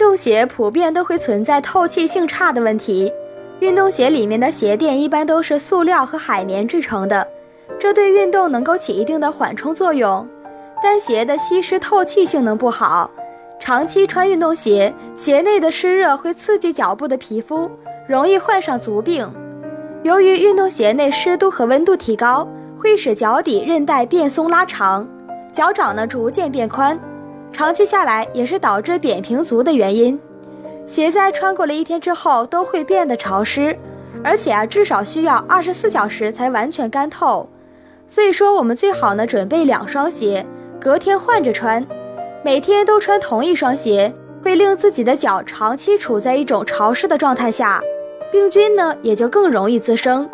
运动鞋普遍都会存在透气性差的问题。运动鞋里面的鞋垫一般都是塑料和海绵制成的，这对运动能够起一定的缓冲作用。但鞋的吸湿透气性能不好，长期穿运动鞋，鞋内的湿热会刺激脚部的皮肤，容易患上足病。由于运动鞋内湿度和温度提高，会使脚底韧带变松拉长，脚掌呢逐渐变宽。长期下来也是导致扁平足的原因。鞋在穿过了一天之后都会变得潮湿，而且啊至少需要二十四小时才完全干透。所以说我们最好呢准备两双鞋，隔天换着穿。每天都穿同一双鞋，会令自己的脚长期处在一种潮湿的状态下，病菌呢也就更容易滋生。